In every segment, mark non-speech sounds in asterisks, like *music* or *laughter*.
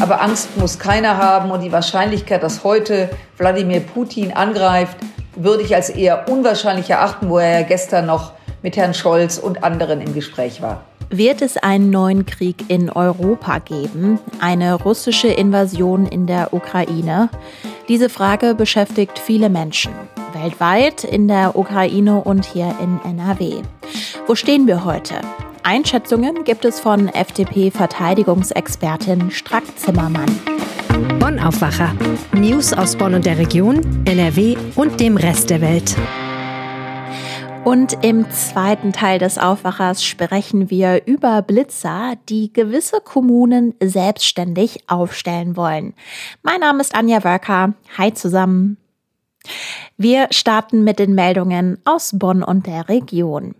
Aber Angst muss keiner haben und die Wahrscheinlichkeit, dass heute Wladimir Putin angreift, würde ich als eher unwahrscheinlich erachten, wo er ja gestern noch mit Herrn Scholz und anderen im Gespräch war. Wird es einen neuen Krieg in Europa geben? Eine russische Invasion in der Ukraine? Diese Frage beschäftigt viele Menschen weltweit, in der Ukraine und hier in NRW. Wo stehen wir heute? Einschätzungen gibt es von FDP-Verteidigungsexpertin Strack Zimmermann. Bonn Aufwacher. News aus Bonn und der Region, NRW und dem Rest der Welt. Und im zweiten Teil des Aufwachers sprechen wir über Blitzer, die gewisse Kommunen selbstständig aufstellen wollen. Mein Name ist Anja Wörker. Hi zusammen. Wir starten mit den Meldungen aus Bonn und der Region.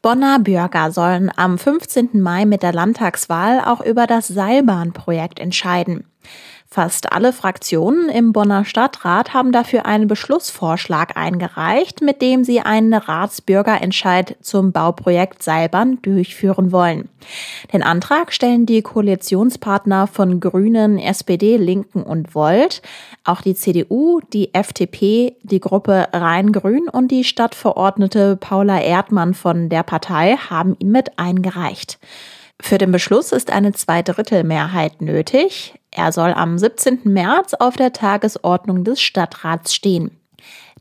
Bonner Bürger sollen am 15. Mai mit der Landtagswahl auch über das Seilbahnprojekt entscheiden. Fast alle Fraktionen im Bonner Stadtrat haben dafür einen Beschlussvorschlag eingereicht, mit dem sie einen Ratsbürgerentscheid zum Bauprojekt Seilbahn durchführen wollen. Den Antrag stellen die Koalitionspartner von Grünen, SPD, Linken und Volt, auch die CDU, die FDP, die Gruppe Rhein-Grün und die Stadtverordnete Paula Erdmann von der Partei haben ihn mit eingereicht. Für den Beschluss ist eine Zweidrittelmehrheit nötig. Er soll am 17. März auf der Tagesordnung des Stadtrats stehen.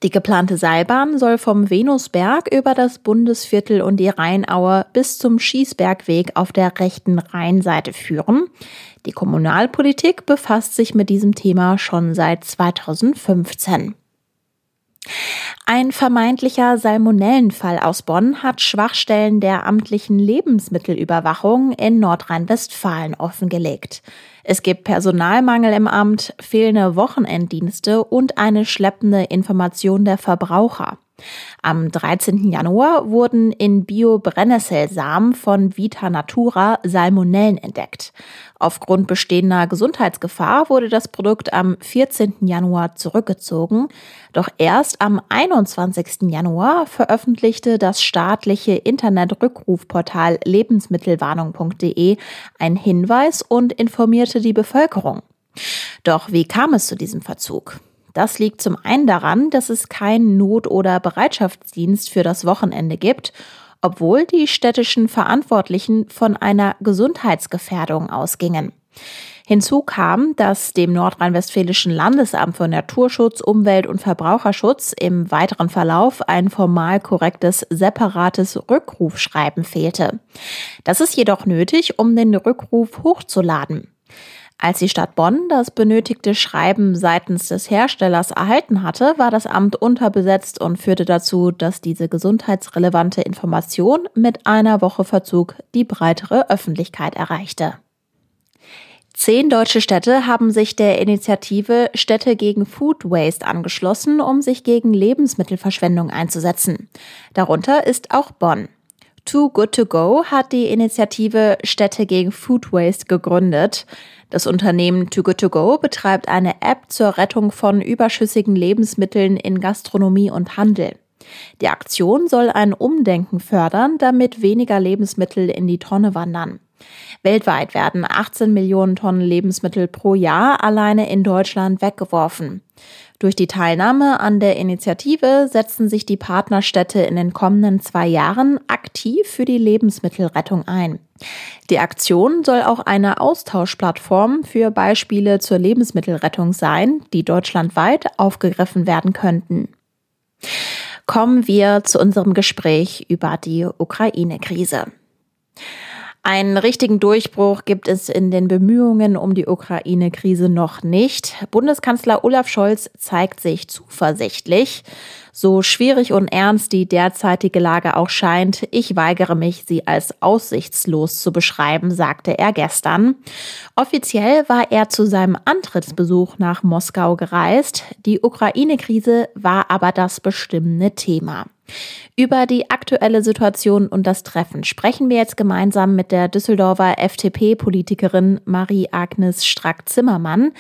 Die geplante Seilbahn soll vom Venusberg über das Bundesviertel und die Rheinaue bis zum Schießbergweg auf der rechten Rheinseite führen. Die Kommunalpolitik befasst sich mit diesem Thema schon seit 2015. Ein vermeintlicher Salmonellenfall aus Bonn hat Schwachstellen der amtlichen Lebensmittelüberwachung in Nordrhein-Westfalen offengelegt. Es gibt Personalmangel im Amt, fehlende Wochenenddienste und eine schleppende Information der Verbraucher. Am 13. Januar wurden in Bio-Brennnesselsamen von Vita Natura Salmonellen entdeckt. Aufgrund bestehender Gesundheitsgefahr wurde das Produkt am 14. Januar zurückgezogen. Doch erst am 21. Januar veröffentlichte das staatliche Internetrückrufportal lebensmittelwarnung.de einen Hinweis und informierte die Bevölkerung. Doch wie kam es zu diesem Verzug? Das liegt zum einen daran, dass es keinen Not- oder Bereitschaftsdienst für das Wochenende gibt, obwohl die städtischen Verantwortlichen von einer Gesundheitsgefährdung ausgingen. Hinzu kam, dass dem Nordrhein-Westfälischen Landesamt für Naturschutz, Umwelt und Verbraucherschutz im weiteren Verlauf ein formal korrektes separates Rückrufschreiben fehlte. Das ist jedoch nötig, um den Rückruf hochzuladen. Als die Stadt Bonn das benötigte Schreiben seitens des Herstellers erhalten hatte, war das Amt unterbesetzt und führte dazu, dass diese gesundheitsrelevante Information mit einer Woche Verzug die breitere Öffentlichkeit erreichte. Zehn deutsche Städte haben sich der Initiative Städte gegen Food Waste angeschlossen, um sich gegen Lebensmittelverschwendung einzusetzen. Darunter ist auch Bonn. Too Good To Go hat die Initiative Städte gegen Food Waste gegründet. Das Unternehmen Too Good To Go betreibt eine App zur Rettung von überschüssigen Lebensmitteln in Gastronomie und Handel. Die Aktion soll ein Umdenken fördern, damit weniger Lebensmittel in die Tonne wandern. Weltweit werden 18 Millionen Tonnen Lebensmittel pro Jahr alleine in Deutschland weggeworfen. Durch die Teilnahme an der Initiative setzen sich die Partnerstädte in den kommenden zwei Jahren aktiv für die Lebensmittelrettung ein. Die Aktion soll auch eine Austauschplattform für Beispiele zur Lebensmittelrettung sein, die deutschlandweit aufgegriffen werden könnten. Kommen wir zu unserem Gespräch über die Ukraine-Krise. Einen richtigen Durchbruch gibt es in den Bemühungen um die Ukraine-Krise noch nicht. Bundeskanzler Olaf Scholz zeigt sich zuversichtlich. So schwierig und ernst die derzeitige Lage auch scheint, ich weigere mich, sie als aussichtslos zu beschreiben, sagte er gestern. Offiziell war er zu seinem Antrittsbesuch nach Moskau gereist. Die Ukraine-Krise war aber das bestimmende Thema. Über die aktuelle Situation und das Treffen sprechen wir jetzt gemeinsam mit der Düsseldorfer FDP-Politikerin Marie-Agnes Strack-Zimmermann.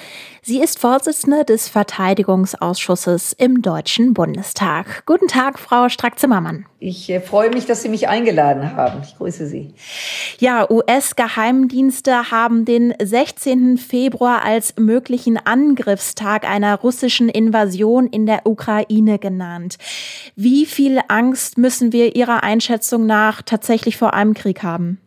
Sie ist Vorsitzende des Verteidigungsausschusses im Deutschen Bundestag. Bundestag. Guten Tag, Frau Strack-Zimmermann. Ich äh, freue mich, dass Sie mich eingeladen haben. Ich grüße Sie. Ja, US-Geheimdienste haben den 16. Februar als möglichen Angriffstag einer russischen Invasion in der Ukraine genannt. Wie viel Angst müssen wir Ihrer Einschätzung nach tatsächlich vor einem Krieg haben?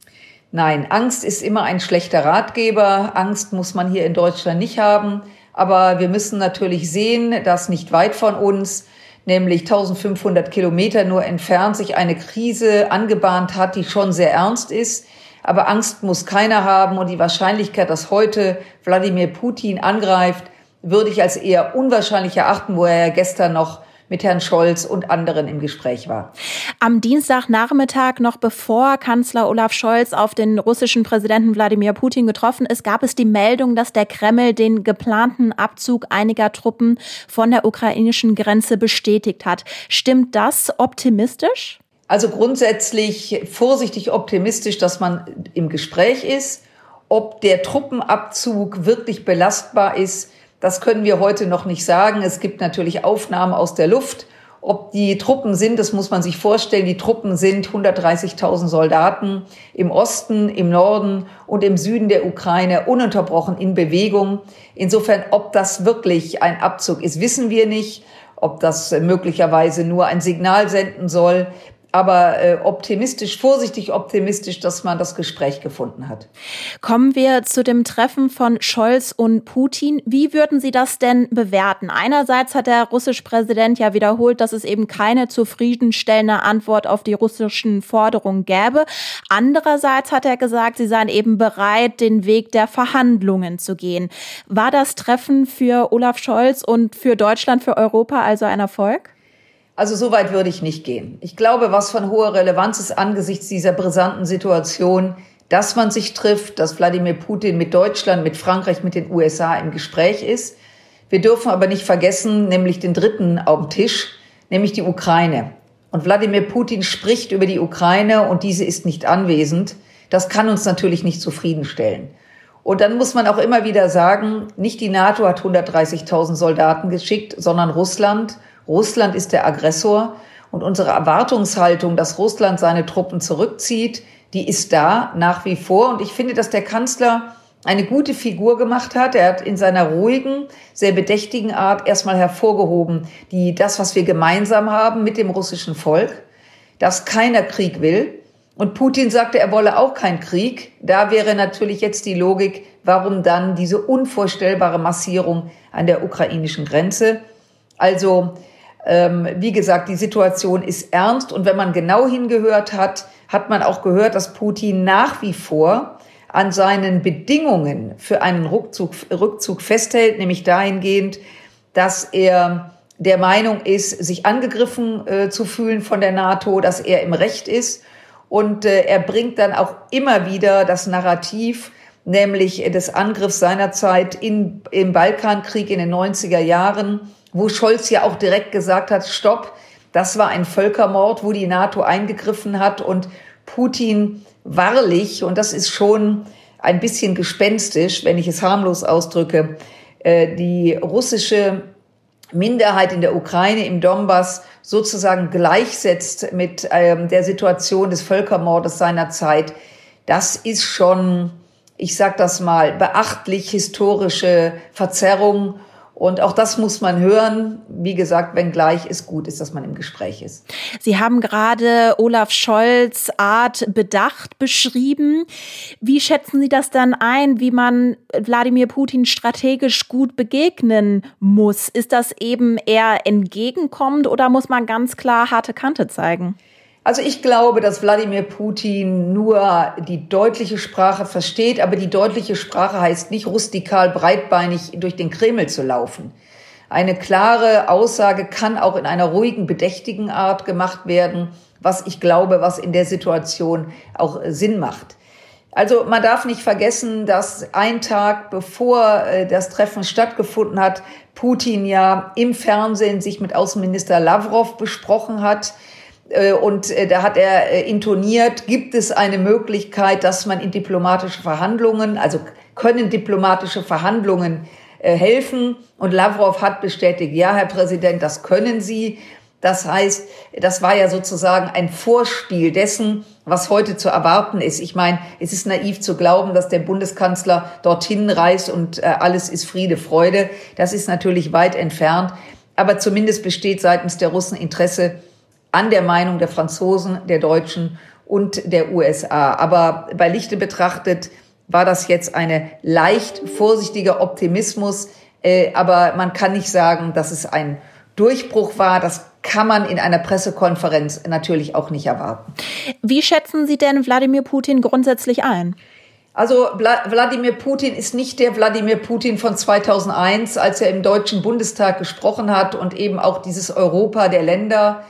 Nein, Angst ist immer ein schlechter Ratgeber. Angst muss man hier in Deutschland nicht haben. Aber wir müssen natürlich sehen, dass nicht weit von uns, nämlich 1500 Kilometer nur entfernt, sich eine Krise angebahnt hat, die schon sehr ernst ist. Aber Angst muss keiner haben und die Wahrscheinlichkeit, dass heute Wladimir Putin angreift, würde ich als eher unwahrscheinlich erachten, wo er ja gestern noch mit Herrn Scholz und anderen im Gespräch war. Am Dienstagnachmittag, noch bevor Kanzler Olaf Scholz auf den russischen Präsidenten Wladimir Putin getroffen ist, gab es die Meldung, dass der Kreml den geplanten Abzug einiger Truppen von der ukrainischen Grenze bestätigt hat. Stimmt das optimistisch? Also grundsätzlich vorsichtig optimistisch, dass man im Gespräch ist. Ob der Truppenabzug wirklich belastbar ist, das können wir heute noch nicht sagen. Es gibt natürlich Aufnahmen aus der Luft. Ob die Truppen sind, das muss man sich vorstellen. Die Truppen sind 130.000 Soldaten im Osten, im Norden und im Süden der Ukraine ununterbrochen in Bewegung. Insofern, ob das wirklich ein Abzug ist, wissen wir nicht. Ob das möglicherweise nur ein Signal senden soll aber äh, optimistisch, vorsichtig optimistisch, dass man das Gespräch gefunden hat. Kommen wir zu dem Treffen von Scholz und Putin. Wie würden Sie das denn bewerten? Einerseits hat der russische Präsident ja wiederholt, dass es eben keine zufriedenstellende Antwort auf die russischen Forderungen gäbe. Andererseits hat er gesagt, sie seien eben bereit, den Weg der Verhandlungen zu gehen. War das Treffen für Olaf Scholz und für Deutschland, für Europa also ein Erfolg? Also so weit würde ich nicht gehen. Ich glaube, was von hoher Relevanz ist angesichts dieser brisanten Situation, dass man sich trifft, dass Wladimir Putin mit Deutschland, mit Frankreich, mit den USA im Gespräch ist. Wir dürfen aber nicht vergessen, nämlich den dritten auf dem Tisch, nämlich die Ukraine. Und Wladimir Putin spricht über die Ukraine und diese ist nicht anwesend. Das kann uns natürlich nicht zufriedenstellen. Und dann muss man auch immer wieder sagen, nicht die NATO hat 130.000 Soldaten geschickt, sondern Russland. Russland ist der Aggressor und unsere Erwartungshaltung, dass Russland seine Truppen zurückzieht, die ist da nach wie vor. Und ich finde, dass der Kanzler eine gute Figur gemacht hat. Er hat in seiner ruhigen, sehr bedächtigen Art erstmal hervorgehoben, die, das, was wir gemeinsam haben mit dem russischen Volk, dass keiner Krieg will. Und Putin sagte, er wolle auch keinen Krieg. Da wäre natürlich jetzt die Logik, warum dann diese unvorstellbare Massierung an der ukrainischen Grenze. Also ähm, wie gesagt, die Situation ist ernst und wenn man genau hingehört hat, hat man auch gehört, dass Putin nach wie vor an seinen Bedingungen für einen Rückzug, Rückzug festhält, nämlich dahingehend, dass er der Meinung ist, sich angegriffen äh, zu fühlen von der NATO, dass er im Recht ist. Und äh, er bringt dann auch immer wieder das Narrativ, nämlich des Angriffs seinerzeit in, im Balkankrieg in den 90er Jahren wo Scholz ja auch direkt gesagt hat, stopp, das war ein Völkermord, wo die NATO eingegriffen hat und Putin wahrlich, und das ist schon ein bisschen gespenstisch, wenn ich es harmlos ausdrücke, äh, die russische Minderheit in der Ukraine, im Donbass, sozusagen gleichsetzt mit ähm, der Situation des Völkermordes seiner Zeit, das ist schon, ich sag das mal, beachtlich historische Verzerrung und auch das muss man hören. Wie gesagt, wenngleich es gut ist, dass man im Gespräch ist. Sie haben gerade Olaf Scholz Art bedacht beschrieben. Wie schätzen Sie das dann ein, wie man Wladimir Putin strategisch gut begegnen muss? Ist das eben eher entgegenkommend oder muss man ganz klar harte Kante zeigen? Also ich glaube, dass Wladimir Putin nur die deutliche Sprache versteht, aber die deutliche Sprache heißt nicht rustikal breitbeinig durch den Kreml zu laufen. Eine klare Aussage kann auch in einer ruhigen, bedächtigen Art gemacht werden, was ich glaube, was in der Situation auch Sinn macht. Also man darf nicht vergessen, dass ein Tag bevor äh, das Treffen stattgefunden hat, Putin ja im Fernsehen sich mit Außenminister Lavrov besprochen hat äh, und äh, da hat er äh, intoniert, gibt es eine Möglichkeit, dass man in diplomatische Verhandlungen, also können diplomatische Verhandlungen helfen? Und Lavrov hat bestätigt, ja, Herr Präsident, das können Sie. Das heißt, das war ja sozusagen ein Vorspiel dessen, was heute zu erwarten ist. Ich meine, es ist naiv zu glauben, dass der Bundeskanzler dorthin reist und äh, alles ist Friede, Freude. Das ist natürlich weit entfernt. Aber zumindest besteht seitens der Russen Interesse an der Meinung der Franzosen, der Deutschen und der USA. Aber bei Lichte betrachtet war das jetzt eine leicht vorsichtiger Optimismus. Äh, aber man kann nicht sagen, dass es ein Durchbruch war. Das kann man in einer Pressekonferenz natürlich auch nicht erwarten. Wie schätzen Sie denn Wladimir Putin grundsätzlich ein? Also Wladimir Putin ist nicht der Wladimir Putin von 2001, als er im Deutschen Bundestag gesprochen hat und eben auch dieses Europa der Länder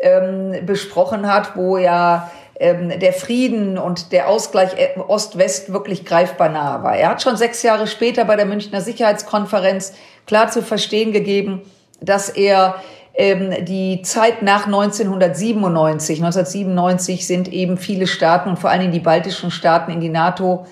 ähm, besprochen hat, wo ja ähm, der Frieden und der Ausgleich äh, Ost-West wirklich greifbar nahe war. Er hat schon sechs Jahre später bei der Münchner Sicherheitskonferenz klar zu verstehen gegeben, dass er ähm, die Zeit nach 1997, 1997 sind eben viele Staaten und vor allen Dingen die baltischen Staaten in die NATO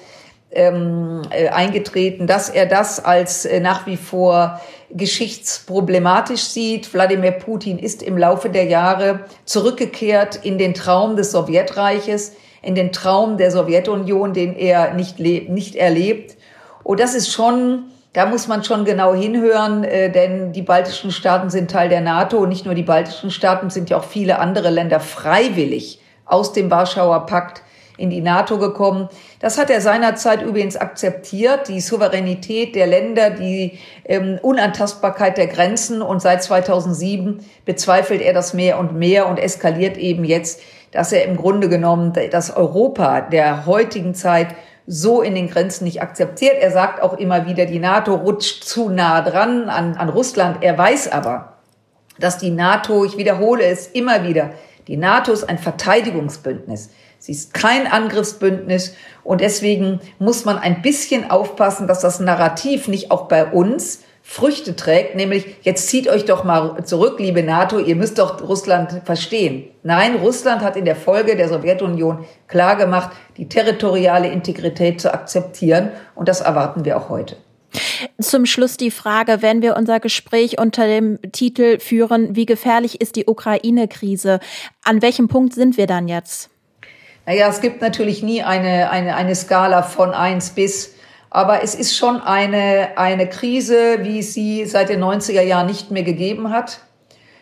ähm, äh, eingetreten, dass er das als äh, nach wie vor geschichtsproblematisch sieht. Wladimir Putin ist im Laufe der Jahre zurückgekehrt in den Traum des Sowjetreiches, in den Traum der Sowjetunion, den er nicht, nicht erlebt. Und das ist schon da muss man schon genau hinhören, äh, denn die baltischen Staaten sind Teil der NATO und nicht nur die baltischen Staaten, sind ja auch viele andere Länder freiwillig aus dem Warschauer Pakt in die NATO gekommen. Das hat er seinerzeit übrigens akzeptiert, die Souveränität der Länder, die ähm, Unantastbarkeit der Grenzen. Und seit 2007 bezweifelt er das mehr und mehr und eskaliert eben jetzt, dass er im Grunde genommen das Europa der heutigen Zeit so in den Grenzen nicht akzeptiert. Er sagt auch immer wieder, die NATO rutscht zu nah dran an, an Russland. Er weiß aber, dass die NATO, ich wiederhole es immer wieder, die NATO ist ein Verteidigungsbündnis. Sie ist kein Angriffsbündnis und deswegen muss man ein bisschen aufpassen, dass das Narrativ nicht auch bei uns Früchte trägt, nämlich jetzt zieht euch doch mal zurück, liebe NATO, ihr müsst doch Russland verstehen. Nein, Russland hat in der Folge der Sowjetunion klargemacht, die territoriale Integrität zu akzeptieren und das erwarten wir auch heute. Zum Schluss die Frage, wenn wir unser Gespräch unter dem Titel führen, wie gefährlich ist die Ukraine-Krise? An welchem Punkt sind wir dann jetzt? Naja, es gibt natürlich nie eine, eine, eine Skala von eins bis aber es ist schon eine, eine Krise, wie es sie seit den 90er Jahren nicht mehr gegeben hat.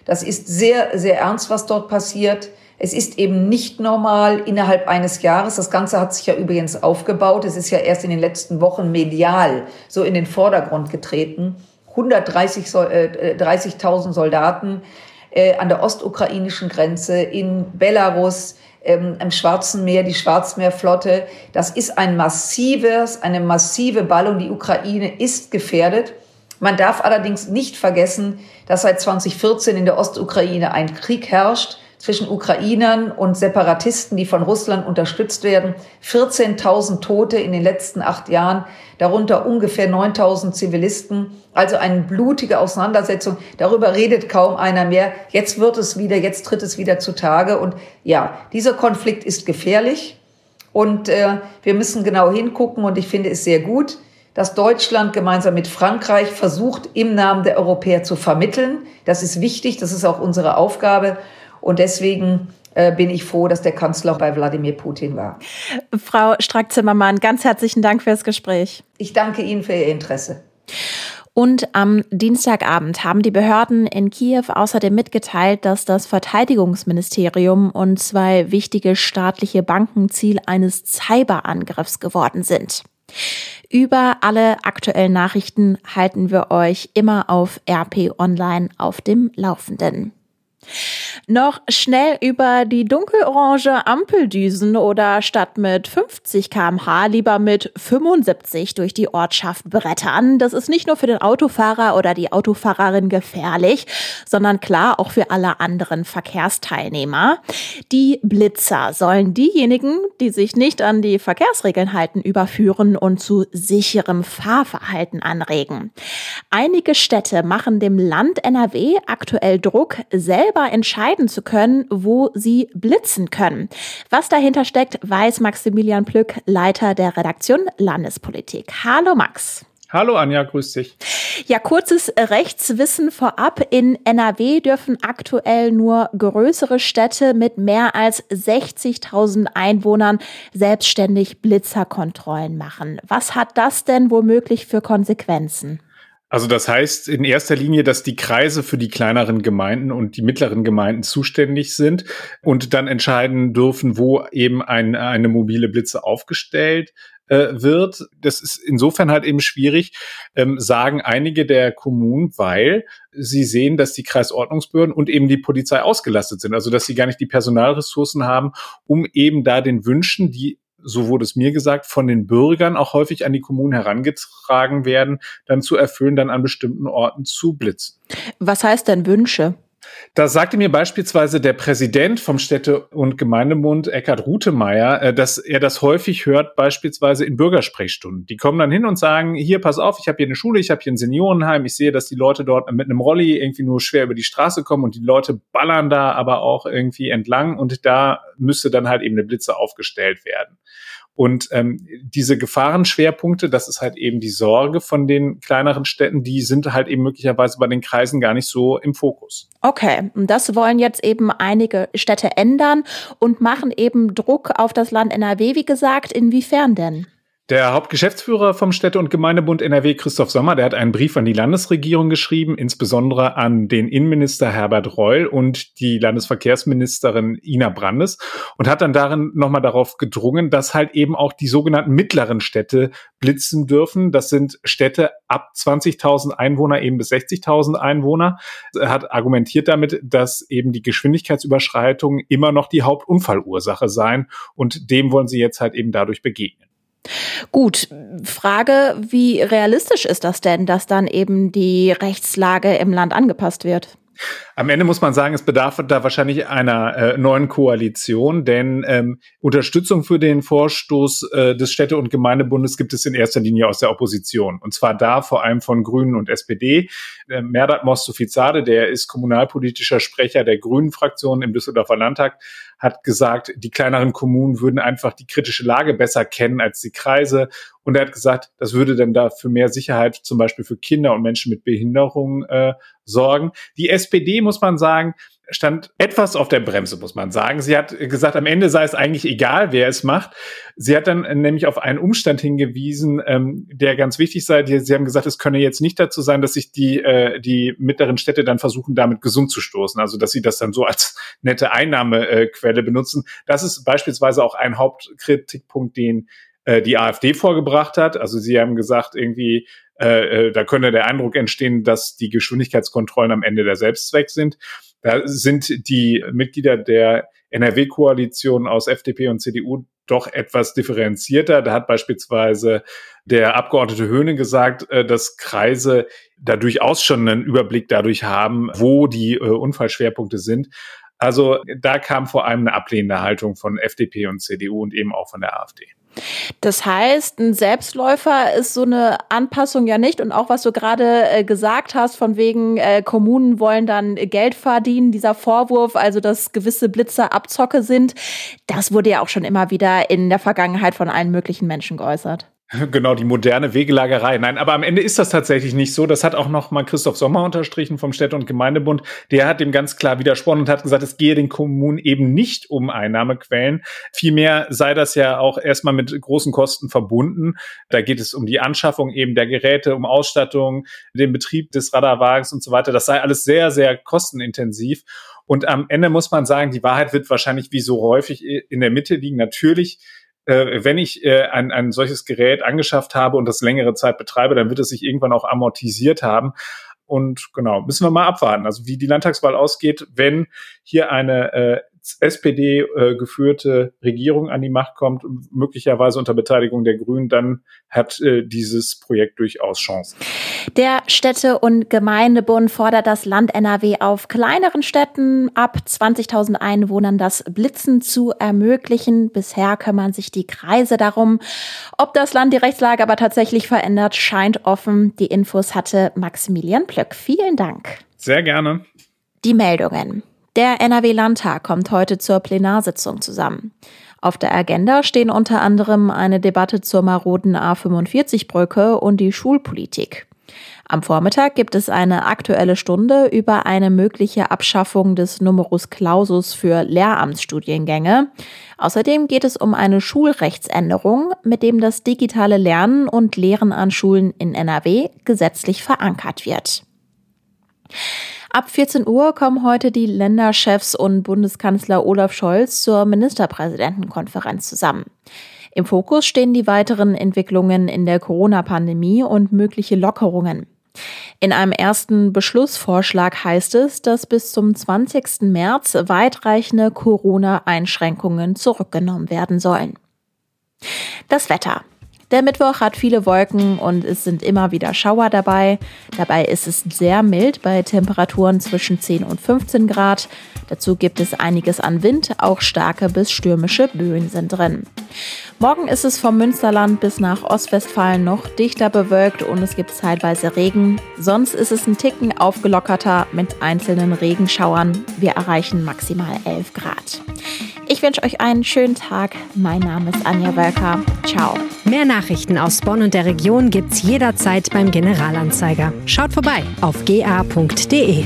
Das ist sehr, sehr ernst, was dort passiert. Es ist eben nicht normal innerhalb eines Jahres. Das Ganze hat sich ja übrigens aufgebaut. Es ist ja erst in den letzten Wochen medial so in den Vordergrund getreten. 130.000 äh, 30 Soldaten äh, an der ostukrainischen Grenze in Belarus, ähm, im Schwarzen Meer, die Schwarzmeerflotte. Das ist ein massives, eine massive Ballung. Die Ukraine ist gefährdet. Man darf allerdings nicht vergessen, dass seit 2014 in der Ostukraine ein Krieg herrscht zwischen Ukrainern und Separatisten, die von Russland unterstützt werden. 14.000 Tote in den letzten acht Jahren, darunter ungefähr 9.000 Zivilisten. Also eine blutige Auseinandersetzung. Darüber redet kaum einer mehr. Jetzt wird es wieder, jetzt tritt es wieder zutage. Und ja, dieser Konflikt ist gefährlich. Und äh, wir müssen genau hingucken. Und ich finde es sehr gut, dass Deutschland gemeinsam mit Frankreich versucht, im Namen der Europäer zu vermitteln. Das ist wichtig, das ist auch unsere Aufgabe. Und deswegen äh, bin ich froh, dass der Kanzler bei Wladimir Putin war. Frau Strack-Zimmermann, ganz herzlichen Dank fürs Gespräch. Ich danke Ihnen für Ihr Interesse. Und am Dienstagabend haben die Behörden in Kiew außerdem mitgeteilt, dass das Verteidigungsministerium und zwei wichtige staatliche Banken Ziel eines Cyberangriffs geworden sind. Über alle aktuellen Nachrichten halten wir euch immer auf RP Online auf dem Laufenden. Noch schnell über die dunkelorange Ampeldüsen oder statt mit 50 km/h lieber mit 75 durch die Ortschaft brettern. Das ist nicht nur für den Autofahrer oder die Autofahrerin gefährlich, sondern klar auch für alle anderen Verkehrsteilnehmer. Die Blitzer sollen diejenigen, die sich nicht an die Verkehrsregeln halten, überführen und zu sicherem Fahrverhalten anregen. Einige Städte machen dem Land NRW aktuell Druck, selber selber entscheiden zu können, wo sie blitzen können. Was dahinter steckt, weiß Maximilian Plück, Leiter der Redaktion Landespolitik. Hallo Max. Hallo Anja, grüß dich. Ja, kurzes Rechtswissen vorab. In NRW dürfen aktuell nur größere Städte mit mehr als 60.000 Einwohnern selbstständig Blitzerkontrollen machen. Was hat das denn womöglich für Konsequenzen? Also das heißt in erster Linie, dass die Kreise für die kleineren Gemeinden und die mittleren Gemeinden zuständig sind und dann entscheiden dürfen, wo eben ein, eine mobile Blitze aufgestellt äh, wird. Das ist insofern halt eben schwierig, ähm, sagen einige der Kommunen, weil sie sehen, dass die Kreisordnungsbehörden und eben die Polizei ausgelastet sind. Also dass sie gar nicht die Personalressourcen haben, um eben da den Wünschen, die so wurde es mir gesagt, von den Bürgern auch häufig an die Kommunen herangetragen werden, dann zu erfüllen, dann an bestimmten Orten zu blitzen. Was heißt denn Wünsche? Da sagte mir beispielsweise der Präsident vom Städte- und Gemeindebund, Eckhard Rutemeyer, äh, dass er das häufig hört, beispielsweise in Bürgersprechstunden. Die kommen dann hin und sagen, hier, pass auf, ich habe hier eine Schule, ich habe hier ein Seniorenheim, ich sehe, dass die Leute dort mit einem Rolli irgendwie nur schwer über die Straße kommen und die Leute ballern da aber auch irgendwie entlang und da müsste dann halt eben eine Blitze aufgestellt werden. Und ähm, diese Gefahrenschwerpunkte, das ist halt eben die Sorge von den kleineren Städten, die sind halt eben möglicherweise bei den Kreisen gar nicht so im Fokus. Okay, und das wollen jetzt eben einige Städte ändern und machen eben Druck auf das Land NRW, wie gesagt. Inwiefern denn? Der Hauptgeschäftsführer vom Städte- und Gemeindebund NRW, Christoph Sommer, der hat einen Brief an die Landesregierung geschrieben, insbesondere an den Innenminister Herbert Reul und die Landesverkehrsministerin Ina Brandes und hat dann darin nochmal darauf gedrungen, dass halt eben auch die sogenannten mittleren Städte blitzen dürfen. Das sind Städte ab 20.000 Einwohner, eben bis 60.000 Einwohner. Er hat argumentiert damit, dass eben die Geschwindigkeitsüberschreitungen immer noch die Hauptunfallursache seien und dem wollen sie jetzt halt eben dadurch begegnen. Gut, Frage, wie realistisch ist das denn, dass dann eben die Rechtslage im Land angepasst wird? Am Ende muss man sagen, es bedarf da wahrscheinlich einer äh, neuen Koalition, denn ähm, Unterstützung für den Vorstoß äh, des Städte- und Gemeindebundes gibt es in erster Linie aus der Opposition. Und zwar da vor allem von Grünen und SPD. Äh, Merdat Mostofizade, der ist kommunalpolitischer Sprecher der Grünen-Fraktion im Düsseldorfer Landtag, hat gesagt, die kleineren Kommunen würden einfach die kritische Lage besser kennen als die Kreise. Und er hat gesagt, das würde dann da für mehr Sicherheit zum Beispiel für Kinder und Menschen mit Behinderung äh, sorgen. Die SPD, muss man sagen, stand etwas auf der Bremse, muss man sagen. Sie hat gesagt, am Ende sei es eigentlich egal, wer es macht. Sie hat dann nämlich auf einen Umstand hingewiesen, ähm, der ganz wichtig sei. Sie haben gesagt, es könne jetzt nicht dazu sein, dass sich die, äh, die mittleren Städte dann versuchen, damit gesund zu stoßen. Also, dass sie das dann so als nette Einnahmequelle benutzen. Das ist beispielsweise auch ein Hauptkritikpunkt, den äh, die AfD vorgebracht hat. Also sie haben gesagt, irgendwie, äh, äh, da könnte der Eindruck entstehen, dass die Geschwindigkeitskontrollen am Ende der Selbstzweck sind. Da sind die Mitglieder der NRW-Koalition aus FDP und CDU doch etwas differenzierter. Da hat beispielsweise der Abgeordnete Höhne gesagt, äh, dass Kreise da durchaus schon einen Überblick dadurch haben, wo die äh, Unfallschwerpunkte sind. Also da kam vor allem eine ablehnende Haltung von FDP und CDU und eben auch von der AfD. Das heißt, ein Selbstläufer ist so eine Anpassung ja nicht. Und auch was du gerade äh, gesagt hast, von wegen äh, Kommunen wollen dann Geld verdienen, dieser Vorwurf, also dass gewisse Blitzer Abzocke sind, das wurde ja auch schon immer wieder in der Vergangenheit von allen möglichen Menschen geäußert. *laughs* Genau, die moderne Wegelagerei. Nein, aber am Ende ist das tatsächlich nicht so. Das hat auch noch mal Christoph Sommer unterstrichen vom Städte- und Gemeindebund. Der hat dem ganz klar widersprochen und hat gesagt, es gehe den Kommunen eben nicht um Einnahmequellen. Vielmehr sei das ja auch erstmal mit großen Kosten verbunden. Da geht es um die Anschaffung eben der Geräte, um Ausstattung, den Betrieb des Radarwagens und so weiter. Das sei alles sehr, sehr kostenintensiv. Und am Ende muss man sagen, die Wahrheit wird wahrscheinlich wie so häufig in der Mitte liegen. Natürlich äh, wenn ich äh, ein, ein solches Gerät angeschafft habe und das längere Zeit betreibe, dann wird es sich irgendwann auch amortisiert haben. Und genau, müssen wir mal abwarten. Also wie die Landtagswahl ausgeht, wenn hier eine äh, SPD äh, geführte Regierung an die Macht kommt, möglicherweise unter Beteiligung der Grünen, dann hat äh, dieses Projekt durchaus Chancen. Der Städte- und Gemeindebund fordert das Land NRW auf, kleineren Städten ab 20.000 Einwohnern das Blitzen zu ermöglichen. Bisher kümmern sich die Kreise darum. Ob das Land die Rechtslage aber tatsächlich verändert, scheint offen. Die Infos hatte Maximilian Plöck. Vielen Dank. Sehr gerne. Die Meldungen. Der NRW-Landtag kommt heute zur Plenarsitzung zusammen. Auf der Agenda stehen unter anderem eine Debatte zur maroden A45-Brücke und die Schulpolitik. Am Vormittag gibt es eine aktuelle Stunde über eine mögliche Abschaffung des Numerus Clausus für Lehramtsstudiengänge. Außerdem geht es um eine Schulrechtsänderung, mit dem das digitale Lernen und Lehren an Schulen in NRW gesetzlich verankert wird. Ab 14 Uhr kommen heute die Länderchefs und Bundeskanzler Olaf Scholz zur Ministerpräsidentenkonferenz zusammen. Im Fokus stehen die weiteren Entwicklungen in der Corona-Pandemie und mögliche Lockerungen. In einem ersten Beschlussvorschlag heißt es, dass bis zum 20. März weitreichende Corona-Einschränkungen zurückgenommen werden sollen. Das Wetter. Der Mittwoch hat viele Wolken und es sind immer wieder Schauer dabei. Dabei ist es sehr mild bei Temperaturen zwischen 10 und 15 Grad. Dazu gibt es einiges an Wind, auch starke bis stürmische Böen sind drin. Morgen ist es vom Münsterland bis nach Ostwestfalen noch dichter bewölkt und es gibt zeitweise Regen. Sonst ist es ein Ticken aufgelockerter mit einzelnen Regenschauern. Wir erreichen maximal 11 Grad. Ich wünsche euch einen schönen Tag. Mein Name ist Anja Wölker. Ciao. Mehr Nachrichten aus Bonn und der Region gibt's jederzeit beim Generalanzeiger. Schaut vorbei auf ga.de.